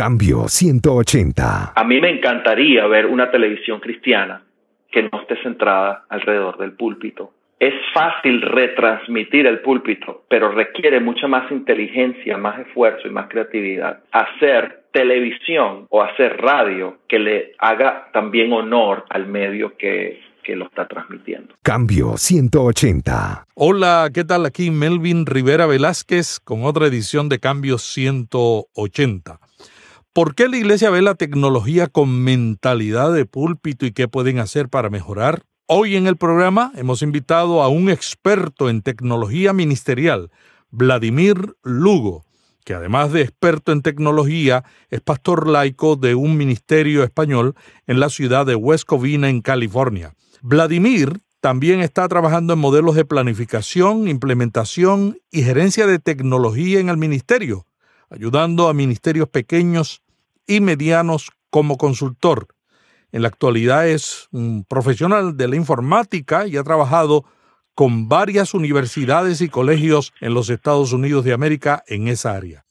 Cambio 180. A mí me encantaría ver una televisión cristiana que no esté centrada alrededor del púlpito. Es fácil retransmitir el púlpito, pero requiere mucha más inteligencia, más esfuerzo y más creatividad. Hacer televisión o hacer radio que le haga también honor al medio que, que lo está transmitiendo. Cambio 180. Hola, ¿qué tal? Aquí Melvin Rivera Velázquez con otra edición de Cambio 180. ¿Por qué la iglesia ve la tecnología con mentalidad de púlpito y qué pueden hacer para mejorar? Hoy en el programa hemos invitado a un experto en tecnología ministerial, Vladimir Lugo, que además de experto en tecnología, es pastor laico de un ministerio español en la ciudad de West Covina, en California. Vladimir también está trabajando en modelos de planificación, implementación y gerencia de tecnología en el ministerio, ayudando a ministerios pequeños y medianos como consultor. En la actualidad es un profesional de la informática y ha trabajado con varias universidades y colegios en los Estados Unidos de América en esa área.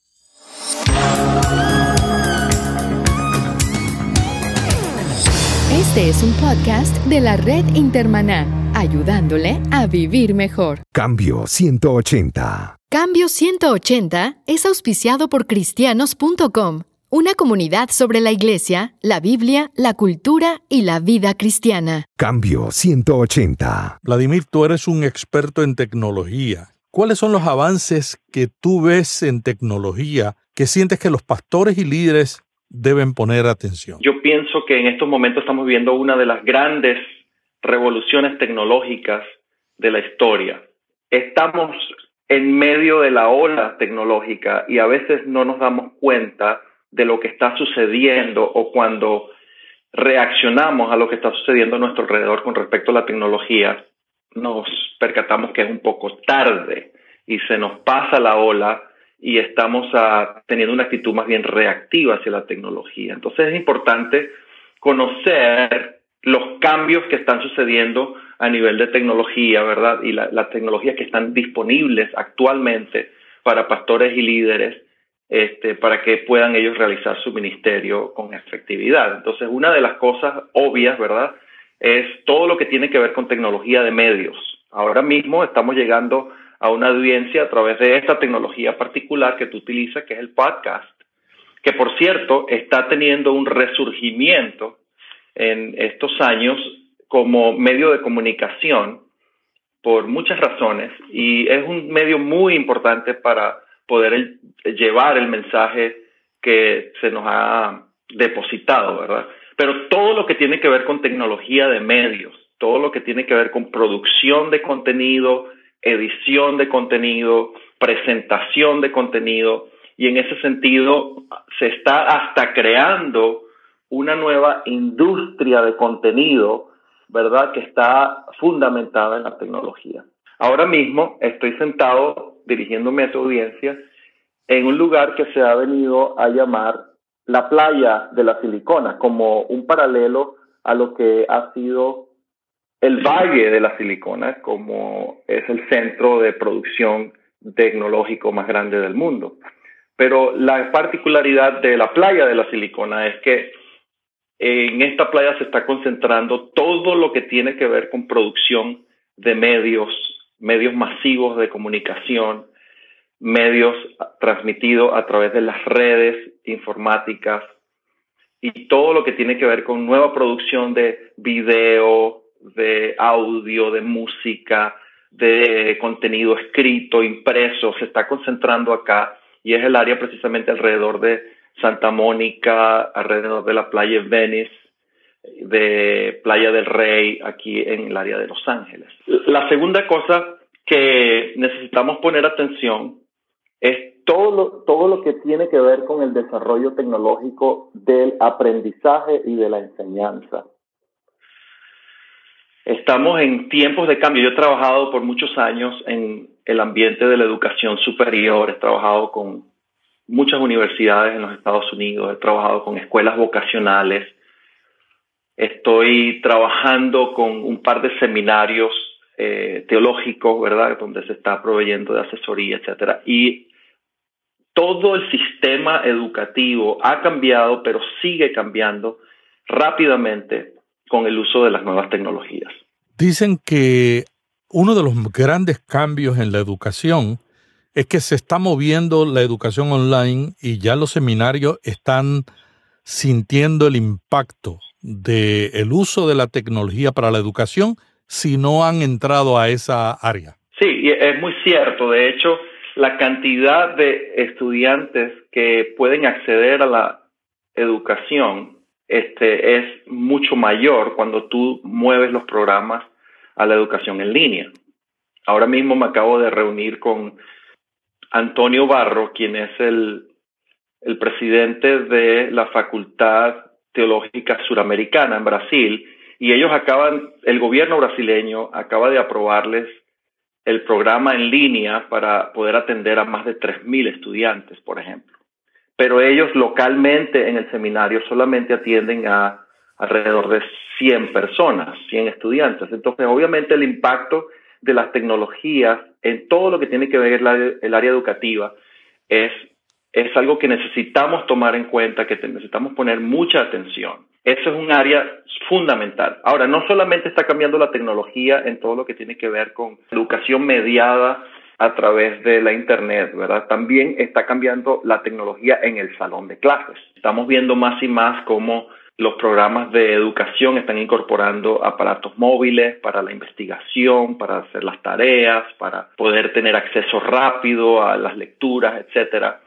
Este es un podcast de la red Intermaná, ayudándole a vivir mejor. Cambio 180. Cambio 180 es auspiciado por cristianos.com, una comunidad sobre la iglesia, la Biblia, la cultura y la vida cristiana. Cambio 180. Vladimir, tú eres un experto en tecnología. ¿Cuáles son los avances que tú ves en tecnología que sientes que los pastores y líderes deben poner atención? Yo pienso que en estos momentos estamos viendo una de las grandes revoluciones tecnológicas de la historia. Estamos en medio de la ola tecnológica y a veces no nos damos cuenta de lo que está sucediendo o cuando reaccionamos a lo que está sucediendo a nuestro alrededor con respecto a la tecnología, nos percatamos que es un poco tarde y se nos pasa la ola y estamos ah, teniendo una actitud más bien reactiva hacia la tecnología. Entonces es importante conocer los cambios que están sucediendo a nivel de tecnología, ¿verdad? Y las tecnologías que están disponibles actualmente para pastores y líderes, este, para que puedan ellos realizar su ministerio con efectividad. Entonces, una de las cosas obvias, ¿verdad? Es todo lo que tiene que ver con tecnología de medios. Ahora mismo estamos llegando a una audiencia a través de esta tecnología particular que tú utilizas, que es el podcast, que por cierto está teniendo un resurgimiento en estos años como medio de comunicación por muchas razones y es un medio muy importante para poder llevar el mensaje que se nos ha depositado, ¿verdad? Pero todo lo que tiene que ver con tecnología de medios, todo lo que tiene que ver con producción de contenido, edición de contenido, presentación de contenido, y en ese sentido se está hasta creando una nueva industria de contenido ¿verdad? Que está fundamentada en la tecnología. Ahora mismo estoy sentado dirigiéndome a tu audiencia en un lugar que se ha venido a llamar la playa de la silicona, como un paralelo a lo que ha sido el Valle de la Silicona, como es el centro de producción tecnológico más grande del mundo. Pero la particularidad de la playa de la Silicona es que en esta playa se está concentrando todo lo que tiene que ver con producción de medios, medios masivos de comunicación, medios transmitidos a través de las redes informáticas y todo lo que tiene que ver con nueva producción de video, de audio, de música, de contenido escrito, impreso, se está concentrando acá y es el área precisamente alrededor de Santa Mónica, alrededor de la playa Venice, de Playa del Rey, aquí en el área de Los Ángeles. La segunda cosa que necesitamos poner atención es todo lo, todo lo que tiene que ver con el desarrollo tecnológico del aprendizaje y de la enseñanza. Estamos en tiempos de cambio. Yo he trabajado por muchos años en el ambiente de la educación superior, he trabajado con muchas universidades en los Estados Unidos, he trabajado con escuelas vocacionales, estoy trabajando con un par de seminarios eh, teológicos, ¿verdad?, donde se está proveyendo de asesoría, etcétera. Y todo el sistema educativo ha cambiado, pero sigue cambiando rápidamente con el uso de las nuevas tecnologías. Dicen que uno de los grandes cambios en la educación es que se está moviendo la educación online y ya los seminarios están sintiendo el impacto del el uso de la tecnología para la educación si no han entrado a esa área. Sí, es muy cierto. De hecho, la cantidad de estudiantes que pueden acceder a la educación este, es mucho mayor cuando tú mueves los programas a la educación en línea. Ahora mismo me acabo de reunir con Antonio Barro, quien es el, presidente de la Facultad Teológica Suramericana en Brasil, y ellos acaban, el gobierno brasileño acaba de aprobarles el programa en línea para poder atender a más de 3.000 estudiantes, por ejemplo. Pero ellos localmente en el seminario solamente atienden a alrededor de 100 personas, 100 estudiantes. Entonces, obviamente el impacto de las tecnologías en todo lo que tiene que ver el área educativa es, es algo que necesitamos tomar en cuenta, que necesitamos poner mucha atención. Eso es un área fundamental. Ahora, no solamente está cambiando la tecnología en todo lo que tiene que ver con educación mediada a través de la Internet, ¿verdad? También está cambiando la tecnología en el salón de clases. Estamos viendo más y más cómo los programas de educación están incorporando aparatos móviles para la investigación, para hacer las tareas, para poder tener acceso rápido a las lecturas, etcétera.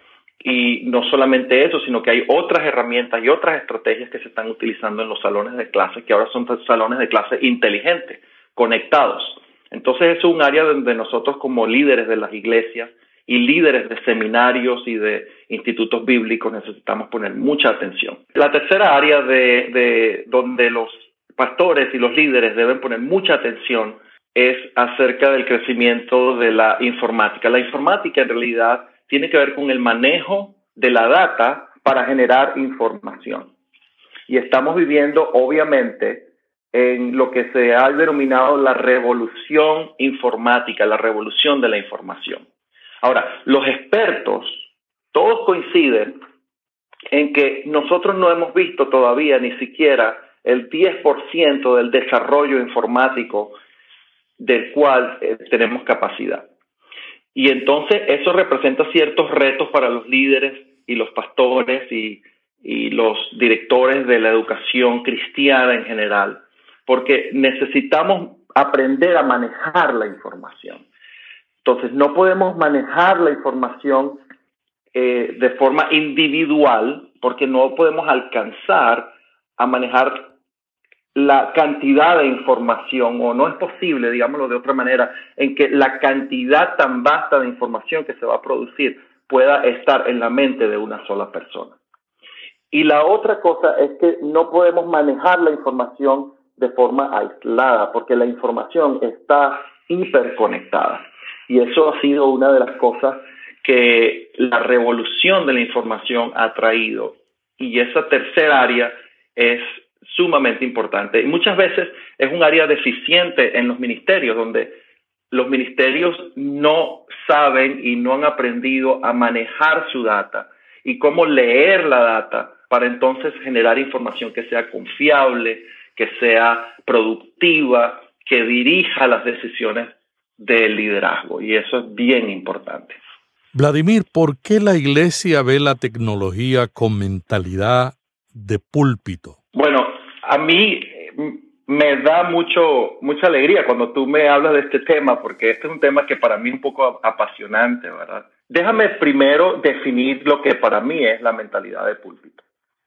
Y no solamente eso, sino que hay otras herramientas y otras estrategias que se están utilizando en los salones de clase, que ahora son salones de clase inteligentes, conectados. Entonces es un área donde nosotros como líderes de las iglesias y líderes de seminarios y de institutos bíblicos necesitamos poner mucha atención. La tercera área de, de donde los pastores y los líderes deben poner mucha atención es acerca del crecimiento de la informática. La informática en realidad tiene que ver con el manejo de la data para generar información. Y estamos viviendo, obviamente, en lo que se ha denominado la revolución informática, la revolución de la información. Ahora, los expertos, todos coinciden en que nosotros no hemos visto todavía ni siquiera el 10% del desarrollo informático del cual eh, tenemos capacidad. Y entonces eso representa ciertos retos para los líderes y los pastores y, los directores de la educación cristiana en general, porque necesitamos aprender a manejar la información. Entonces, no podemos manejar la información eh, de forma individual porque no podemos alcanzar a manejar la cantidad de información, o no es posible, digámoslo de otra manera, en que la cantidad tan vasta de información que se va a producir pueda estar en la mente de una sola persona. Y la otra cosa es que no podemos manejar la información de forma aislada, porque la información está hiperconectada. Y eso ha sido una de las cosas que la revolución de la información ha traído. Y esa tercera área es sumamente importante. Y muchas veces es un área deficiente en los ministerios, donde los ministerios no saben y no han aprendido a manejar su data y cómo leer la data para entonces generar información que sea confiable, que sea productiva, que dirija las decisiones del liderazgo. Y eso es bien importante. Vladimir, ¿por qué la iglesia ve la tecnología con mentalidad de púlpito? Bueno, a mí me da mucho, mucha alegría cuando tú me hablas de este tema, porque este es un tema que para mí es un poco apasionante, ¿verdad? Déjame primero definir lo que para mí es la mentalidad de púlpito.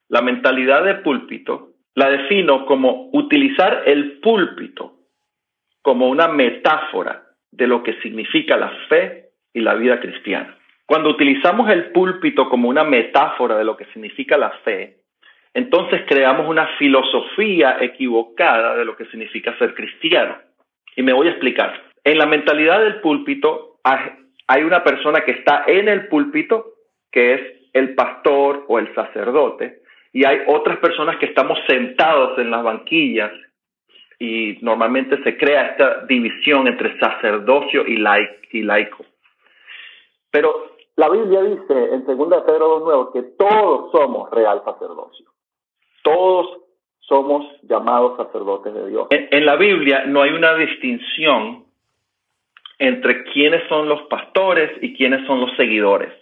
La mentalidad de púlpito la defino como utilizar el púlpito como una metáfora de lo que significa la fe y la vida cristiana. Cuando utilizamos el púlpito como una metáfora de lo que significa la fe, entonces creamos una filosofía equivocada de lo que significa ser cristiano. Y me voy a explicar. En la mentalidad del púlpito hay una persona que está en el púlpito, que es el pastor o el sacerdote, y hay otras personas que estamos sentados en las banquillas y normalmente se crea esta división entre sacerdocio y laico. Pero la Biblia dice en 2 Pedro 2.9 que todos somos real sacerdocio. Todos somos llamados sacerdotes de Dios. En, la Biblia no hay una distinción entre quiénes son los pastores y quiénes son los seguidores.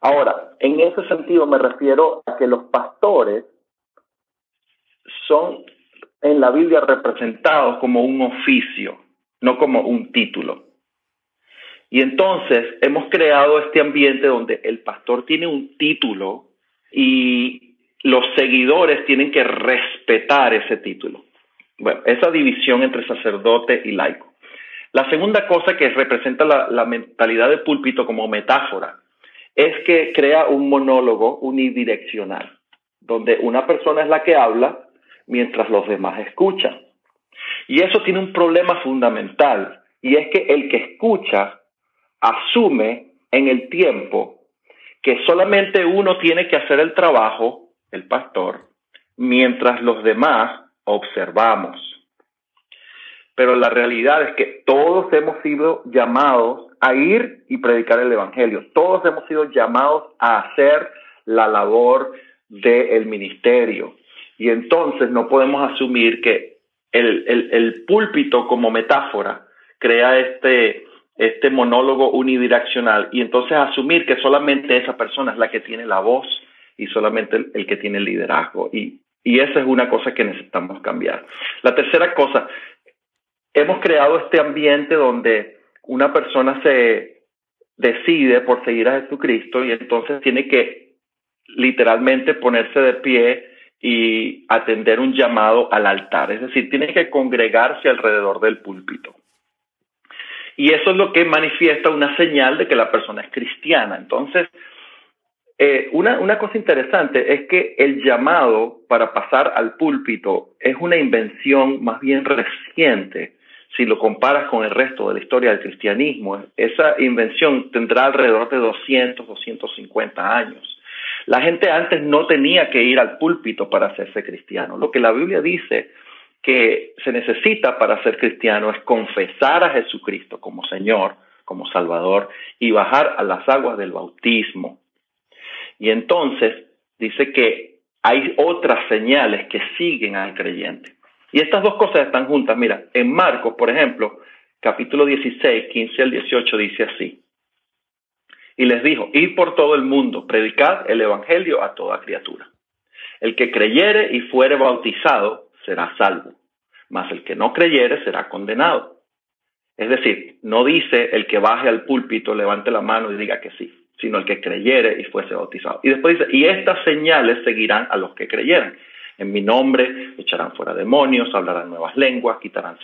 Ahora, en ese sentido me refiero a que los pastores son en la Biblia representados como un oficio, no como un título. Y entonces hemos creado este ambiente donde el pastor tiene un título y los seguidores tienen que respetar ese título. Bueno, esa división entre sacerdote y laico. La segunda cosa que representa la, mentalidad de púlpito como metáfora es que crea un monólogo unidireccional, donde una persona es la que habla mientras los demás escuchan. Y eso tiene un problema fundamental, y es que el que escucha asume en el tiempo que solamente uno tiene que hacer el trabajo, el pastor, mientras los demás observamos. Pero la realidad es que todos hemos sido llamados a ir y predicar el Evangelio. Todos hemos sido llamados a hacer la labor del ministerio. Y entonces no podemos asumir que el, púlpito como metáfora crea este, este monólogo unidireccional y entonces asumir que solamente esa persona es la que tiene la voz y solamente el, que tiene el liderazgo. Y, y esa es una cosa que necesitamos cambiar. La tercera cosa, hemos creado este ambiente donde una persona se decide por seguir a Jesucristo y entonces tiene que literalmente ponerse de pie y atender un llamado al altar, es decir, tiene que congregarse alrededor del púlpito. Y eso es lo que manifiesta una señal de que la persona es cristiana. Entonces, eh, una, una cosa interesante es que el llamado para pasar al púlpito es una invención más bien reciente si lo comparas con el resto de la historia del cristianismo. Esa invención tendrá alrededor de 200, 250 años. La gente antes no tenía que ir al púlpito para hacerse cristiano. Lo que la Biblia dice que se necesita para ser cristiano es confesar a Jesucristo como Señor, como Salvador, y bajar a las aguas del bautismo. Y entonces dice que hay otras señales que siguen al creyente. Y estas dos cosas están juntas. Mira, en Marcos, por ejemplo, capítulo 16, 15 al 18 dice así y les dijo, id por todo el mundo, predicad el Evangelio a toda criatura. El que creyere y fuere bautizado será salvo, mas el que no creyere será condenado. Es decir, no dice el que baje al púlpito, levante la mano y diga que sí, sino el que creyere y fuese bautizado. Y después dice, y estas señales seguirán a los que creyeran. En mi nombre echarán fuera demonios, hablarán nuevas lenguas, quitarán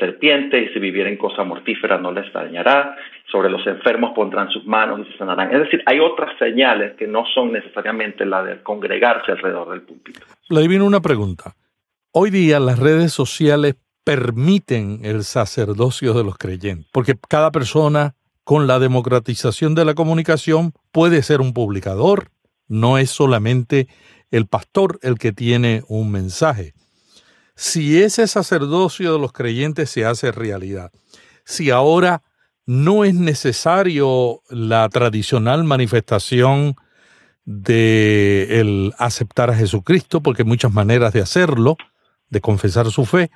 serpiente y si vivieren cosa mortífera no les dañará. Sobre los enfermos pondrán sus manos y se sanarán. Es decir, hay otras señales que no son necesariamente la de congregarse alrededor del púlpito. Le viene una pregunta. Hoy día las redes sociales permiten el sacerdocio de los creyentes, porque cada persona con la democratización de la comunicación puede ser un publicador, no es solamente el pastor el que tiene un mensaje si ese sacerdocio de los creyentes se hace realidad, si ahora no es necesario la tradicional manifestación de el aceptar a Jesucristo, porque hay muchas maneras de hacerlo, de confesar su fe.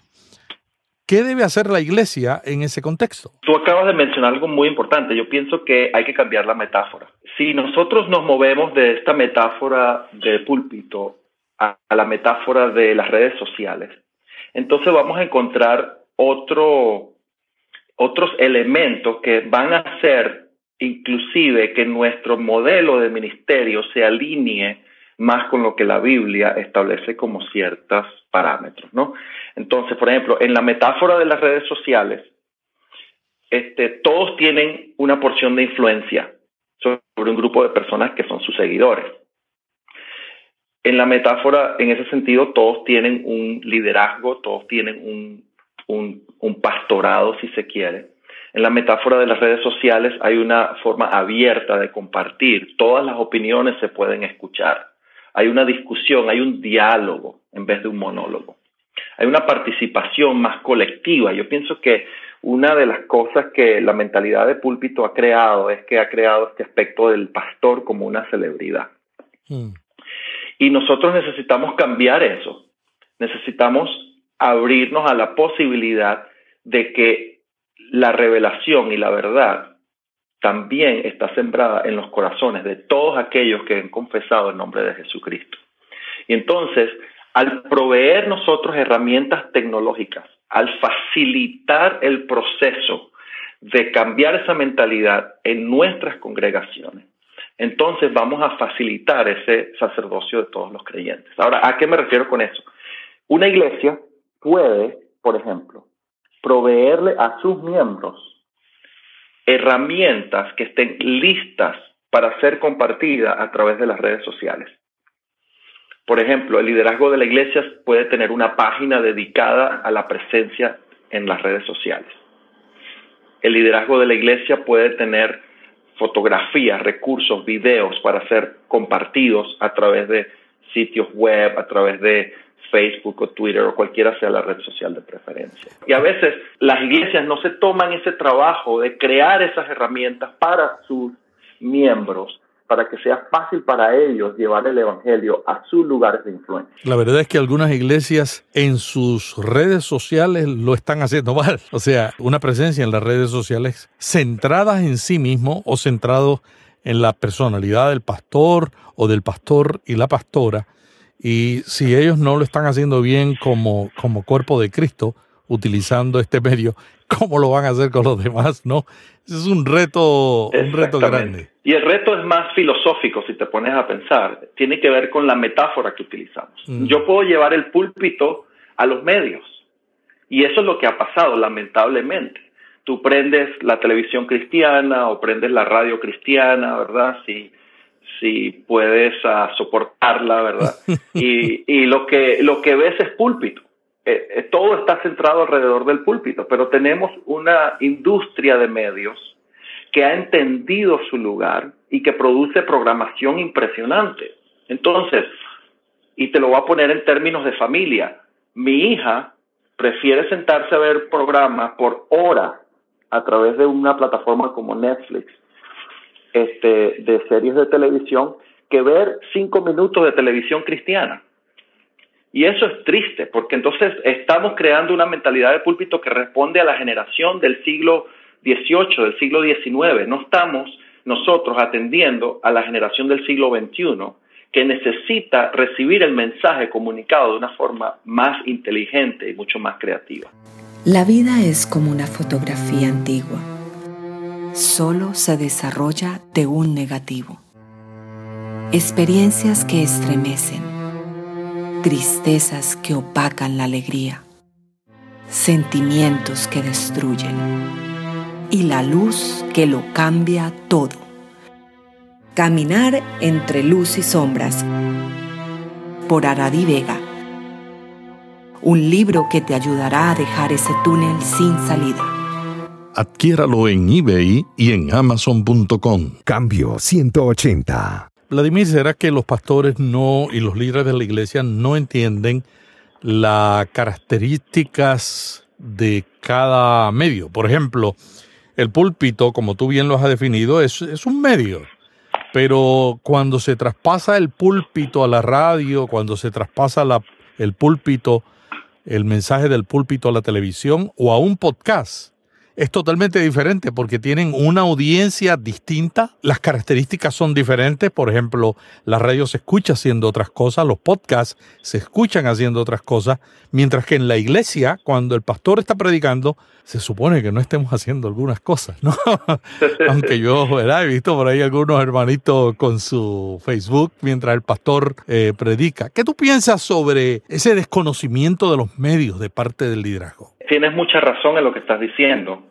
¿Qué debe hacer la iglesia en ese contexto? Tú acabas de mencionar algo muy importante. Yo pienso que hay que cambiar la metáfora. Si nosotros nos movemos de esta metáfora de púlpito a la metáfora de las redes sociales, entonces vamos a encontrar otro, otros elementos que van a hacer inclusive que nuestro modelo de ministerio se alinee más con lo que la Biblia establece como ciertos parámetros, ¿no? Entonces, por ejemplo, en la metáfora de las redes sociales, este, todos tienen una porción de influencia sobre un grupo de personas que son sus seguidores. En la metáfora, en ese sentido, todos tienen un liderazgo, todos tienen un, un, pastorado, si se quiere. En la metáfora de las redes sociales hay una forma abierta de compartir. Todas las opiniones se pueden escuchar. Hay una discusión, hay un diálogo en vez de un monólogo. Hay una participación más colectiva. Yo pienso que una de las cosas que la mentalidad de púlpito ha creado es que ha creado este aspecto del pastor como una celebridad. Mm. Y nosotros necesitamos cambiar eso. Necesitamos abrirnos a la posibilidad de que la revelación y la verdad también está sembrada en los corazones de todos aquellos que han confesado el nombre de Jesucristo. Y entonces, al proveer nosotros herramientas tecnológicas, al facilitar el proceso de cambiar esa mentalidad en nuestras congregaciones, entonces vamos a facilitar ese sacerdocio de todos los creyentes. Ahora, ¿a qué me refiero con eso? Una iglesia puede, por ejemplo, proveerle a sus miembros herramientas que estén listas para ser compartidas a través de las redes sociales. Por ejemplo, el liderazgo de la iglesia puede tener una página dedicada a la presencia en las redes sociales. El liderazgo de la iglesia puede tener fotografías, recursos, videos para ser compartidos a través de sitios web, a través de Facebook o Twitter o cualquiera sea la red social de preferencia. Y a veces las iglesias no se toman ese trabajo de crear esas herramientas para sus miembros para que sea fácil para ellos llevar el Evangelio a sus lugares de influencia. La verdad es que algunas iglesias en sus redes sociales lo están haciendo mal. O sea, una presencia en las redes sociales centradas en sí mismo o centrados en la personalidad del pastor o del pastor y la pastora. Y si ellos no lo están haciendo bien como, como cuerpo de Cristo, utilizando este medio, ¿cómo lo van a hacer con los demás? No, es un reto, un reto grande. Y el reto es más filosófico, si te pones a pensar. Tiene que ver con la metáfora que utilizamos. Mm. Yo puedo llevar el púlpito a los medios. Y eso es lo que ha pasado, lamentablemente. Tú prendes la televisión cristiana o prendes la radio cristiana, ¿verdad? Si, si puedes ah, soportarla, ¿verdad? y, y lo, que, lo que ves es púlpito. Eh, eh, todo está centrado alrededor del púlpito, pero tenemos una industria de medios que ha entendido su lugar y que produce programación impresionante. Entonces, y te lo voy a poner en términos de familia, mi hija prefiere sentarse a ver programas por hora a través de una plataforma como Netflix, este, de series de televisión, que ver cinco minutos de televisión cristiana. Y eso es triste, porque entonces estamos creando una mentalidad de púlpito que responde a la generación del siglo XVIII, del siglo XIX. No estamos nosotros atendiendo a la generación del siglo XXI que necesita recibir el mensaje comunicado de una forma más inteligente y mucho más creativa. La vida es como una fotografía antigua. Solo se desarrolla de un negativo. Experiencias que estremecen tristezas que opacan la alegría, sentimientos que destruyen y la luz que lo cambia todo. Caminar entre luz y sombras por Aradi Vega. Un libro que te ayudará a dejar ese túnel sin salida. Adquiéralo en eBay y en amazon.com. Cambio 180. Vladimir, ¿será que los pastores no y los líderes de la iglesia no entienden las características de cada medio? Por ejemplo, el púlpito, como tú bien lo has definido, es, es un medio. Pero cuando se traspasa el púlpito a la radio, cuando se traspasa el púlpito, el mensaje del púlpito a la televisión o a un podcast, es totalmente diferente porque tienen una audiencia distinta, las características son diferentes, por ejemplo, la radio se escucha haciendo otras cosas, los podcasts se escuchan haciendo otras cosas, mientras que en la iglesia, cuando el pastor está predicando, se supone que no estemos haciendo algunas cosas, ¿no? Aunque yo he visto por ahí algunos hermanitos con su Facebook mientras el pastor eh, predica. ¿Qué tú piensas sobre ese desconocimiento de los medios de parte del liderazgo? Tienes mucha razón en lo que estás diciendo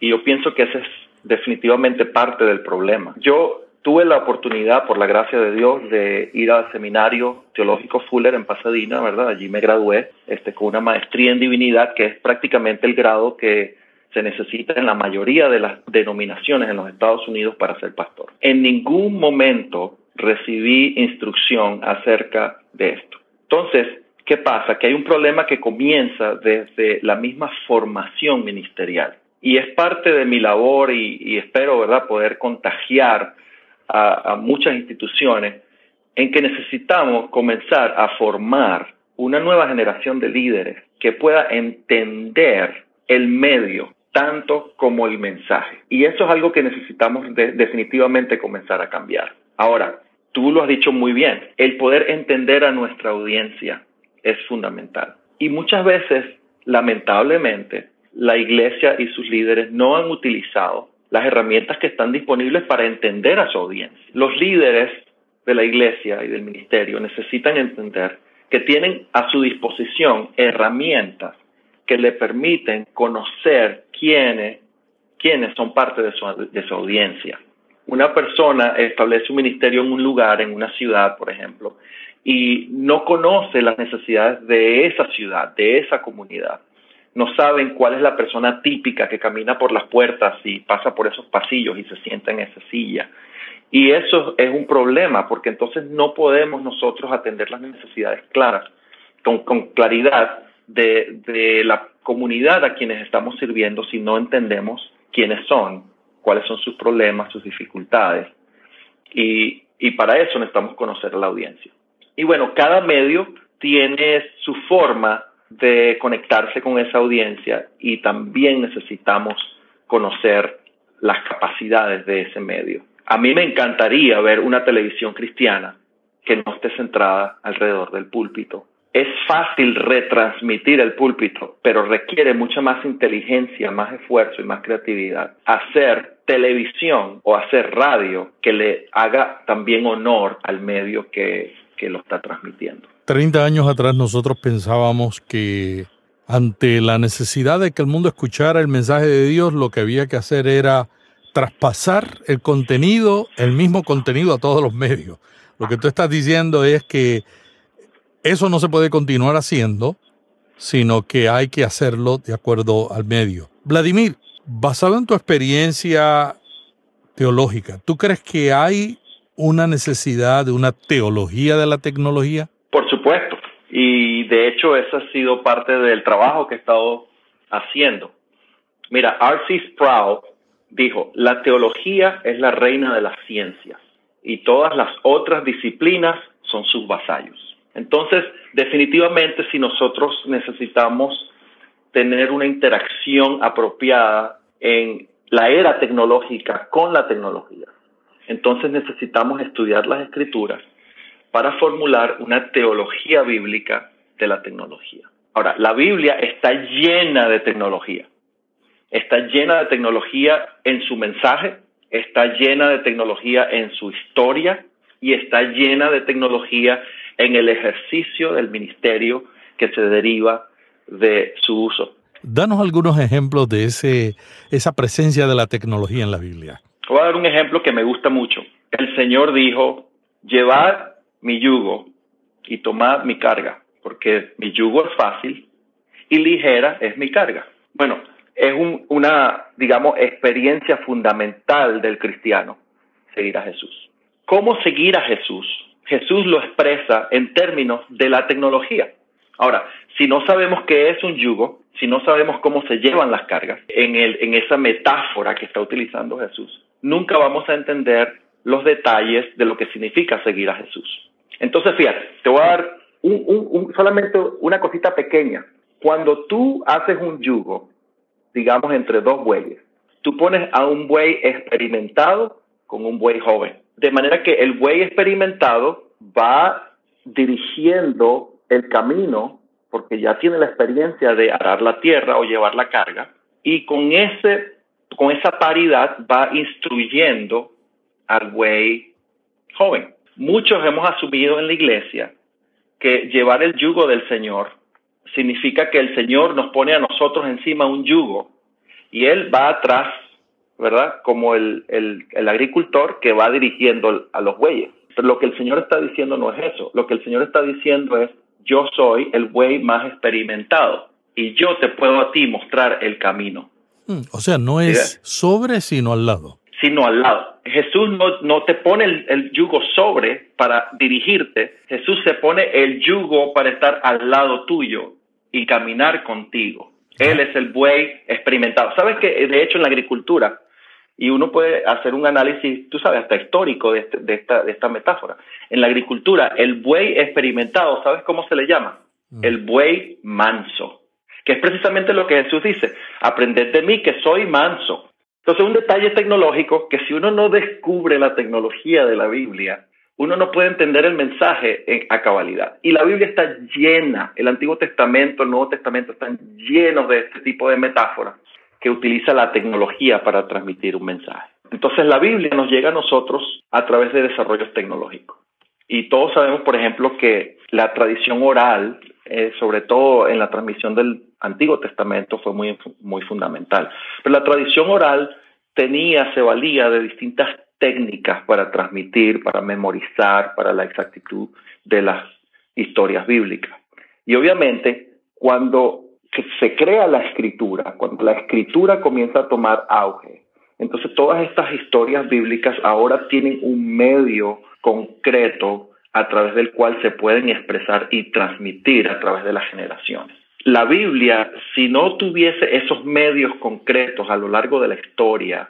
y yo pienso que ese es definitivamente parte del problema. Yo tuve la oportunidad, por la gracia de Dios, de ir al seminario teológico Fuller en Pasadena, ¿verdad? Allí me gradué este, con una maestría en divinidad, que es prácticamente el grado que se necesita en la mayoría de las denominaciones en los Estados Unidos para ser pastor. En ningún momento recibí instrucción acerca de esto. Entonces, ¿qué pasa? Que hay un problema que comienza desde la misma formación ministerial. y es parte de mi labor y, espero, ¿verdad?, poder contagiar a, a muchas instituciones en que necesitamos comenzar a formar una nueva generación de líderes que pueda entender el medio tanto como el mensaje. Y eso es algo que necesitamos definitivamente comenzar a cambiar. Ahora, tú lo has dicho muy bien, el poder entender a nuestra audiencia es fundamental. Y muchas veces, lamentablemente, la iglesia y sus líderes no han utilizado las herramientas que están disponibles para entender a su audiencia. Los líderes de la iglesia y del ministerio necesitan entender que tienen a su disposición herramientas que le permiten conocer quiénes, quiénes son parte de su, de su audiencia. Una persona establece un ministerio en un lugar, en una ciudad, por ejemplo, y no conoce las necesidades de esa ciudad, de esa comunidad. No saben cuál es la persona típica que camina por las puertas y pasa por esos pasillos y se sienta en esa silla. Y eso es un problema, porque entonces no podemos nosotros atender las necesidades claras, con, claridad, de, la comunidad a quienes estamos sirviendo si no entendemos quiénes son, cuáles son sus problemas, sus dificultades. Y, y para eso necesitamos conocer a la audiencia. Y bueno, cada medio tiene su forma de conectarse con esa audiencia y también necesitamos conocer las capacidades de ese medio. A mí me encantaría ver una televisión cristiana que no esté centrada alrededor del púlpito, es fácil retransmitir el púlpito, pero requiere mucha más inteligencia, más esfuerzo y más creatividad. Hacer televisión o hacer radio que le haga también honor al medio que, que lo está transmitiendo. Treinta años atrás nosotros pensábamos que ante la necesidad de que el mundo escuchara el mensaje de Dios, lo que había que hacer era traspasar el contenido, el mismo contenido a todos los medios. Lo que tú estás diciendo es que eso no se puede continuar haciendo, sino que hay que hacerlo de acuerdo al medio. Vladimir, basado en tu experiencia teológica, ¿tú crees que hay una necesidad de una teología de la tecnología? Por supuesto. Y de hecho, eso ha sido parte del trabajo que he estado haciendo. Mira, R.C. Sproul dijo, la teología es la reina de las ciencias y todas las otras disciplinas son sus vasallos. Entonces, definitivamente, si nosotros necesitamos tener una interacción apropiada en la era tecnológica con la tecnología, entonces necesitamos estudiar las escrituras para formular una teología bíblica de la tecnología. Ahora, la Biblia está llena de tecnología. Está llena de tecnología en su mensaje, está llena de tecnología en su historia y está llena de tecnología en el ejercicio del ministerio que se deriva de su uso. Danos algunos ejemplos de ese, esa presencia de la tecnología en la Biblia. Voy a dar un ejemplo que me gusta mucho. El Señor dijo, llevad mi yugo y tomad mi carga, porque mi yugo es fácil y ligera es mi carga. Bueno, es una, digamos, experiencia fundamental del cristiano, seguir a Jesús. ¿Cómo seguir a Jesús? Jesús lo expresa en términos de la tecnología. Ahora, si no sabemos qué es un yugo, si no sabemos cómo se llevan las cargas, en, el, en esa metáfora que está utilizando Jesús, nunca vamos a entender los detalles de lo que significa seguir a Jesús. Entonces, fíjate, te voy a dar solamente una cosita pequeña. Cuando tú haces un yugo, digamos entre dos bueyes, tú pones a un buey experimentado con un buey joven. De manera que el buey experimentado va dirigiendo el camino porque ya tiene la experiencia de arar la tierra o llevar la carga y con ese con esa paridad va instruyendo al buey joven. Muchos hemos asumido en la iglesia que llevar el yugo del Señor significa que el Señor nos pone a nosotros encima un yugo y Él va atrás ¿verdad? Como el, el, agricultor que va dirigiendo a los bueyes. Pero lo que el Señor está diciendo no es eso. Lo que el Señor está diciendo es, yo soy el buey más experimentado y yo te puedo a ti mostrar el camino. Hmm, o sea, no es sobre, sino al lado. Sino al lado. Jesús no, no te pone el, el, yugo sobre para dirigirte. Jesús se pone el yugo para estar al lado tuyo y caminar contigo. Él es el buey experimentado. ¿Sabes que de hecho en la agricultura, y uno puede hacer un análisis, tú sabes, hasta histórico de, este, de, esta, de esta metáfora. En la agricultura, el buey experimentado, ¿sabes cómo se le llama? Mm. El buey manso, que es precisamente lo que Jesús dice, aprended de mí que soy manso. Entonces, un detalle tecnológico que si uno no descubre la tecnología de la Biblia, uno no puede entender el mensaje en, a cabalidad. Y la Biblia está llena, el Antiguo Testamento, el Nuevo Testamento están llenos de este tipo de metáforas que utiliza la tecnología para transmitir un mensaje. Entonces la Biblia nos llega a nosotros a través de desarrollos tecnológicos. Y todos sabemos, por ejemplo, que la tradición oral, eh, sobre todo en la transmisión del Antiguo Testamento, fue muy, muy fundamental. Pero la tradición oral tenía, se valía de distintas técnicas para transmitir, para memorizar, para la exactitud de las historias bíblicas. Y obviamente, cuando se crea la escritura, cuando la escritura comienza a tomar auge, entonces todas estas historias bíblicas ahora tienen un medio concreto a través del cual se pueden expresar y transmitir a través de las generaciones. La Biblia, si no tuviese esos medios concretos a lo largo de la historia,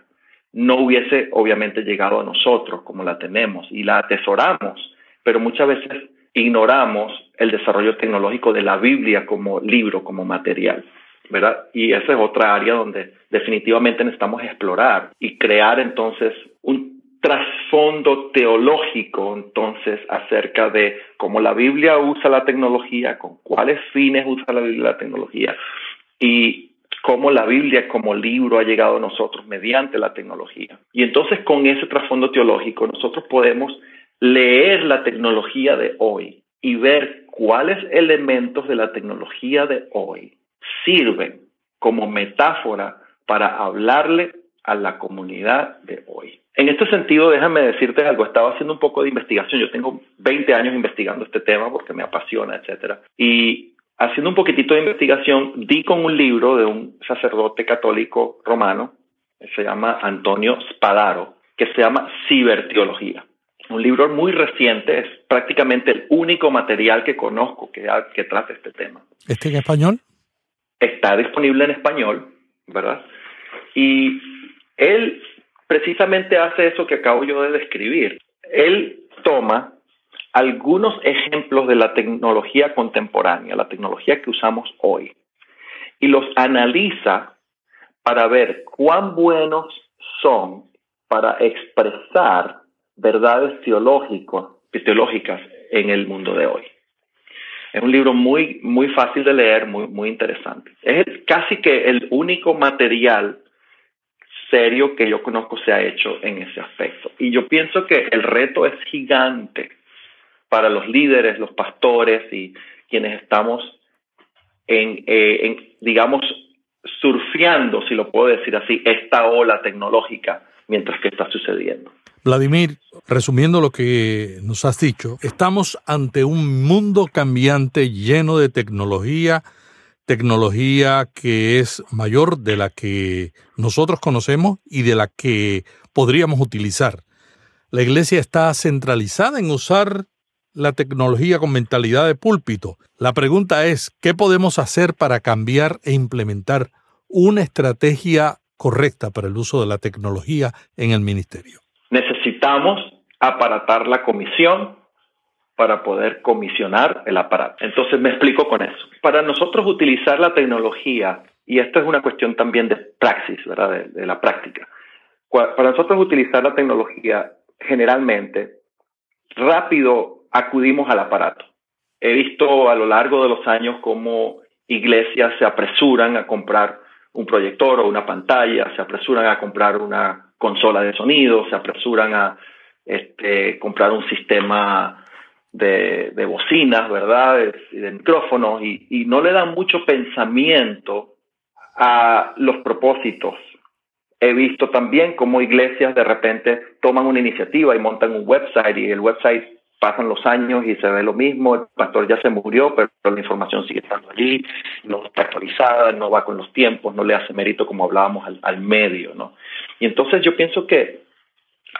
no hubiese obviamente llegado a nosotros como la tenemos y la atesoramos, pero muchas veces ignoramos el desarrollo tecnológico de la Biblia como libro, como material. ¿verdad? Y esa es otra área donde definitivamente necesitamos explorar y crear entonces un trasfondo teológico entonces acerca de cómo la Biblia usa la tecnología, con cuáles fines usa la Biblia la tecnología y cómo la Biblia como libro ha llegado a nosotros mediante la tecnología. Y entonces con ese trasfondo teológico nosotros podemos leer la tecnología de hoy y ver cuáles elementos de la tecnología de hoy sirven como metáfora para hablarle a la comunidad de hoy. En este sentido, déjame decirte algo, estaba haciendo un poco de investigación, yo tengo 20 años investigando este tema porque me apasiona, etcétera, y haciendo un poquitito de investigación, di con un libro de un sacerdote católico romano, que se llama Antonio Spadaro, que se llama Ciberteología. Un libro muy reciente, es prácticamente el único material que conozco que, que trata este tema. ¿Este en español? Está disponible en español, ¿verdad? Y él precisamente hace eso que acabo yo de describir. Él toma algunos ejemplos de la tecnología contemporánea, la tecnología que usamos hoy, y los analiza para ver cuán buenos son para expresar verdades teológicas en el mundo de hoy. Es un libro muy, muy fácil de leer, muy, muy interesante. Es casi que el único material serio que yo conozco se ha hecho en ese aspecto. Y yo pienso que el reto es gigante para los líderes, los pastores y quienes estamos en, eh, en, digamos, surfeando, si lo puedo decir así, esta ola tecnológica mientras que está sucediendo. Vladimir, resumiendo lo que nos has dicho, estamos ante un mundo cambiante lleno de tecnología, tecnología que es mayor de la que nosotros conocemos y de la que podríamos utilizar. La iglesia está centralizada en usar la tecnología con mentalidad de púlpito. La pregunta es, ¿qué podemos hacer para cambiar e implementar una estrategia correcta para el uso de la tecnología en el ministerio? Necesitamos aparatar la comisión para poder comisionar el aparato. Entonces me explico con eso. Para nosotros utilizar la tecnología, y esto es una cuestión también de praxis, ¿verdad? De, la práctica. Para nosotros utilizar la tecnología, generalmente, rápido acudimos al aparato. He visto a lo largo de los años cómo iglesias se apresuran a comprar un proyector o una pantalla, se apresuran a comprar una consola de sonido, se apresuran a este, comprar un sistema de, bocinas, ¿verdad? Y de micrófonos, y, no le dan mucho pensamiento a los propósitos. He visto también cómo iglesias de repente toman una iniciativa y montan un website y el website pasan los años y se ve lo mismo, el pastor ya se murió, pero la información sigue estando allí, no está actualizada, no va con los tiempos, no le hace mérito como hablábamos al, medio, ¿no? Y entonces yo pienso que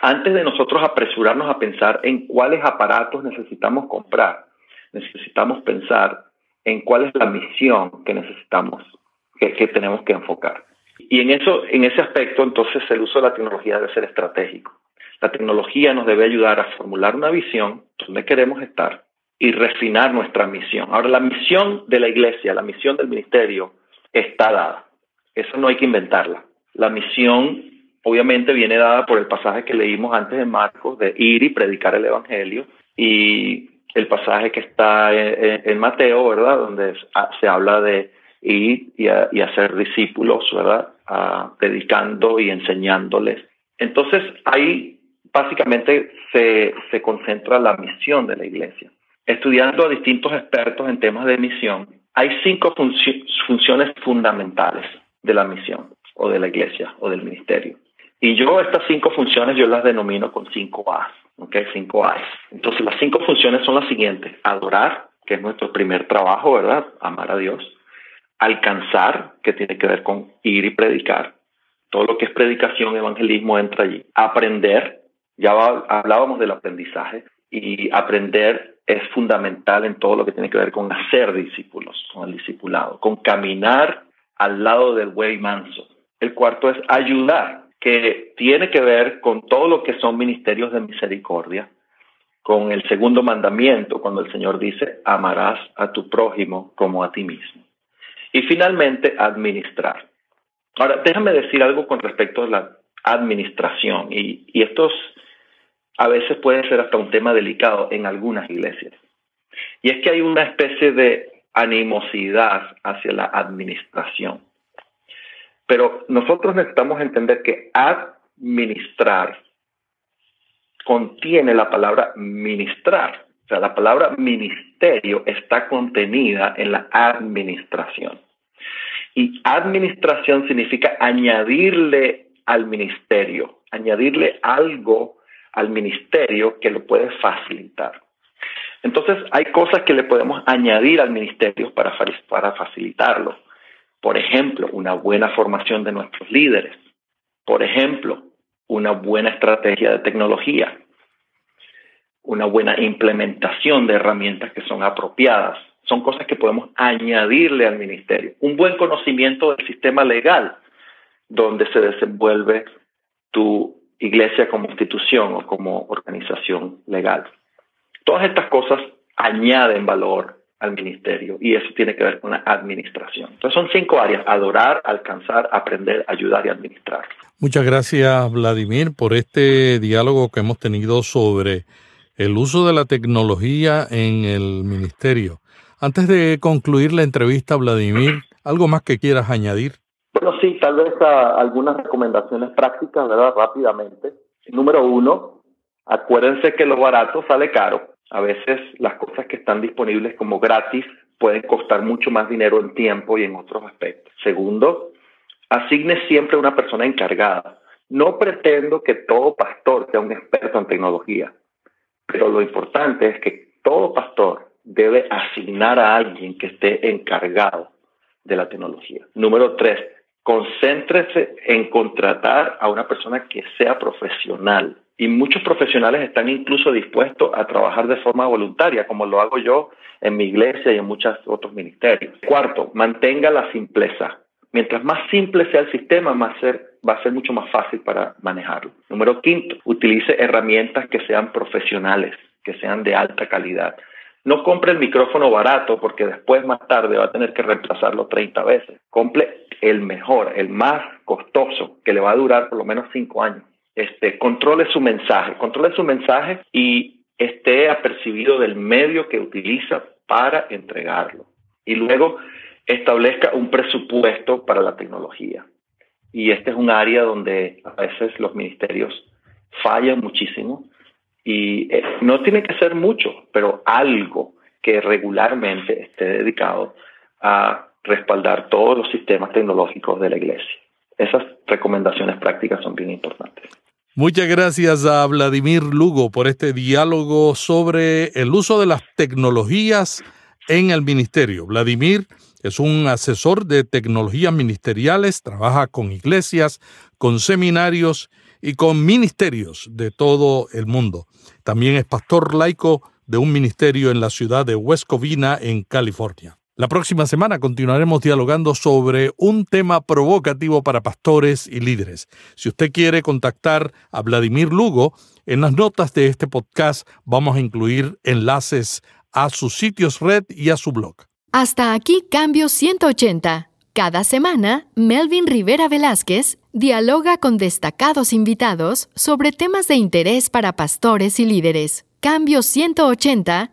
antes de nosotros apresurarnos a pensar en cuáles aparatos necesitamos comprar, necesitamos pensar en cuál es la misión que necesitamos que, tenemos que enfocar. Y en, eso, en ese aspecto, entonces, el uso de la tecnología debe ser estratégico. La tecnología nos debe ayudar a formular una visión, donde queremos estar, y refinar nuestra misión. Ahora, la misión de la iglesia, la misión del ministerio, está dada. Eso no hay que inventarla. La misión, obviamente, viene dada por el pasaje que leímos antes en Marcos, de ir y predicar el Evangelio, y el pasaje que está en, Mateo, ¿verdad? Donde se habla de ir y, hacer discípulos, ¿verdad? predicando y enseñándoles. Entonces, ahí básicamente se, se concentra la misión de la iglesia. Estudiando a distintos expertos en temas de misión, hay cinco funciones fundamentales de la misión o de la iglesia o del ministerio. Y yo estas cinco funciones yo las denomino con cinco A. ¿ok? Cinco A's. Entonces las cinco funciones son las siguientes. Adorar, que es nuestro primer trabajo, ¿verdad? Amar a Dios. Alcanzar, que tiene que ver con ir y predicar. Todo lo que es predicación, evangelismo entra allí. Aprender, ya hablábamos del aprendizaje, y aprender es fundamental en todo lo que tiene que ver con hacer discípulos, con el discipulado, con caminar al lado del buey manso. El cuarto es ayudar, que tiene que ver con todo lo que son ministerios de misericordia, con el segundo mandamiento, cuando el Señor dice, amarás a tu prójimo como a ti mismo. Y finalmente, administrar. Ahora, déjame decir algo con respecto a la administración, y, y esto a veces puede ser hasta un tema delicado en algunas iglesias. Y es que hay una especie de animosidad hacia la administración. Pero nosotros necesitamos entender que administrar contiene la palabra ministrar. O sea, la palabra ministerio está contenida en la administración. Y administración significa añadirle al ministerio, añadirle algo al ministerio que lo puede facilitar. Entonces, hay cosas que le podemos añadir al ministerio para, para facilitarlo. Por ejemplo, una buena formación de nuestros líderes. Por ejemplo, una buena estrategia de tecnología. Una buena implementación de herramientas que son apropiadas. Son cosas que podemos añadirle al ministerio. Un buen conocimiento del sistema legal donde se desenvuelve tu iglesia como institución o como organización legal. Todas estas cosas añaden valor al ministerio y eso tiene que ver con la administración. Entonces son cinco áreas, adorar, alcanzar, aprender, ayudar y administrar. Muchas gracias Vladimir por este diálogo que hemos tenido sobre el uso de la tecnología en el ministerio. Antes de concluir la entrevista, Vladimir, ¿algo más que quieras añadir? Bueno, sí, tal vez algunas recomendaciones prácticas, ¿verdad? Rápidamente. Número uno, acuérdense que lo barato sale caro. A veces las cosas que están disponibles como gratis pueden costar mucho más dinero en tiempo y en otros aspectos. Segundo, asigne siempre una persona encargada. No pretendo que todo pastor sea un experto en tecnología, pero lo importante es que todo pastor debe asignar a alguien que esté encargado de la tecnología. Número tres, concéntrese en contratar a una persona que sea profesional y muchos profesionales están incluso dispuestos a trabajar de forma voluntaria, como lo hago yo en mi iglesia y en muchos otros ministerios. Cuarto, mantenga la simpleza. Mientras más simple sea el sistema, más va a ser mucho más fácil para manejarlo. Número quinto, utilice herramientas que sean profesionales, que sean de alta calidad. No compre el micrófono barato porque después más tarde va a tener que reemplazarlo 30 veces. Compre el mejor, el más costoso, que le va a durar por lo menos 5 años este, controle su mensaje, controle su mensaje y esté apercibido del medio que utiliza para entregarlo. Y luego establezca un presupuesto para la tecnología. Y este es un área donde a veces los ministerios fallan muchísimo y eh, no tiene que ser mucho, pero algo que regularmente esté dedicado a respaldar todos los sistemas tecnológicos de la iglesia. Esas recomendaciones prácticas son bien importantes. Muchas gracias a Vladimir Lugo por este diálogo sobre el uso de las tecnologías en el ministerio. Vladimir es un asesor de tecnologías ministeriales, trabaja con iglesias, con seminarios y con ministerios de todo el mundo. También es pastor laico de un ministerio en la ciudad de West Covina, en California. La próxima semana continuaremos dialogando sobre un tema provocativo para pastores y líderes. Si usted quiere contactar a Vladimir Lugo, en las notas de este podcast vamos a incluir enlaces a sus sitios red y a su blog. Hasta aquí Cambio 180. Cada semana, Melvin Rivera Velázquez dialoga con destacados invitados sobre temas de interés para pastores y líderes. Cambio 180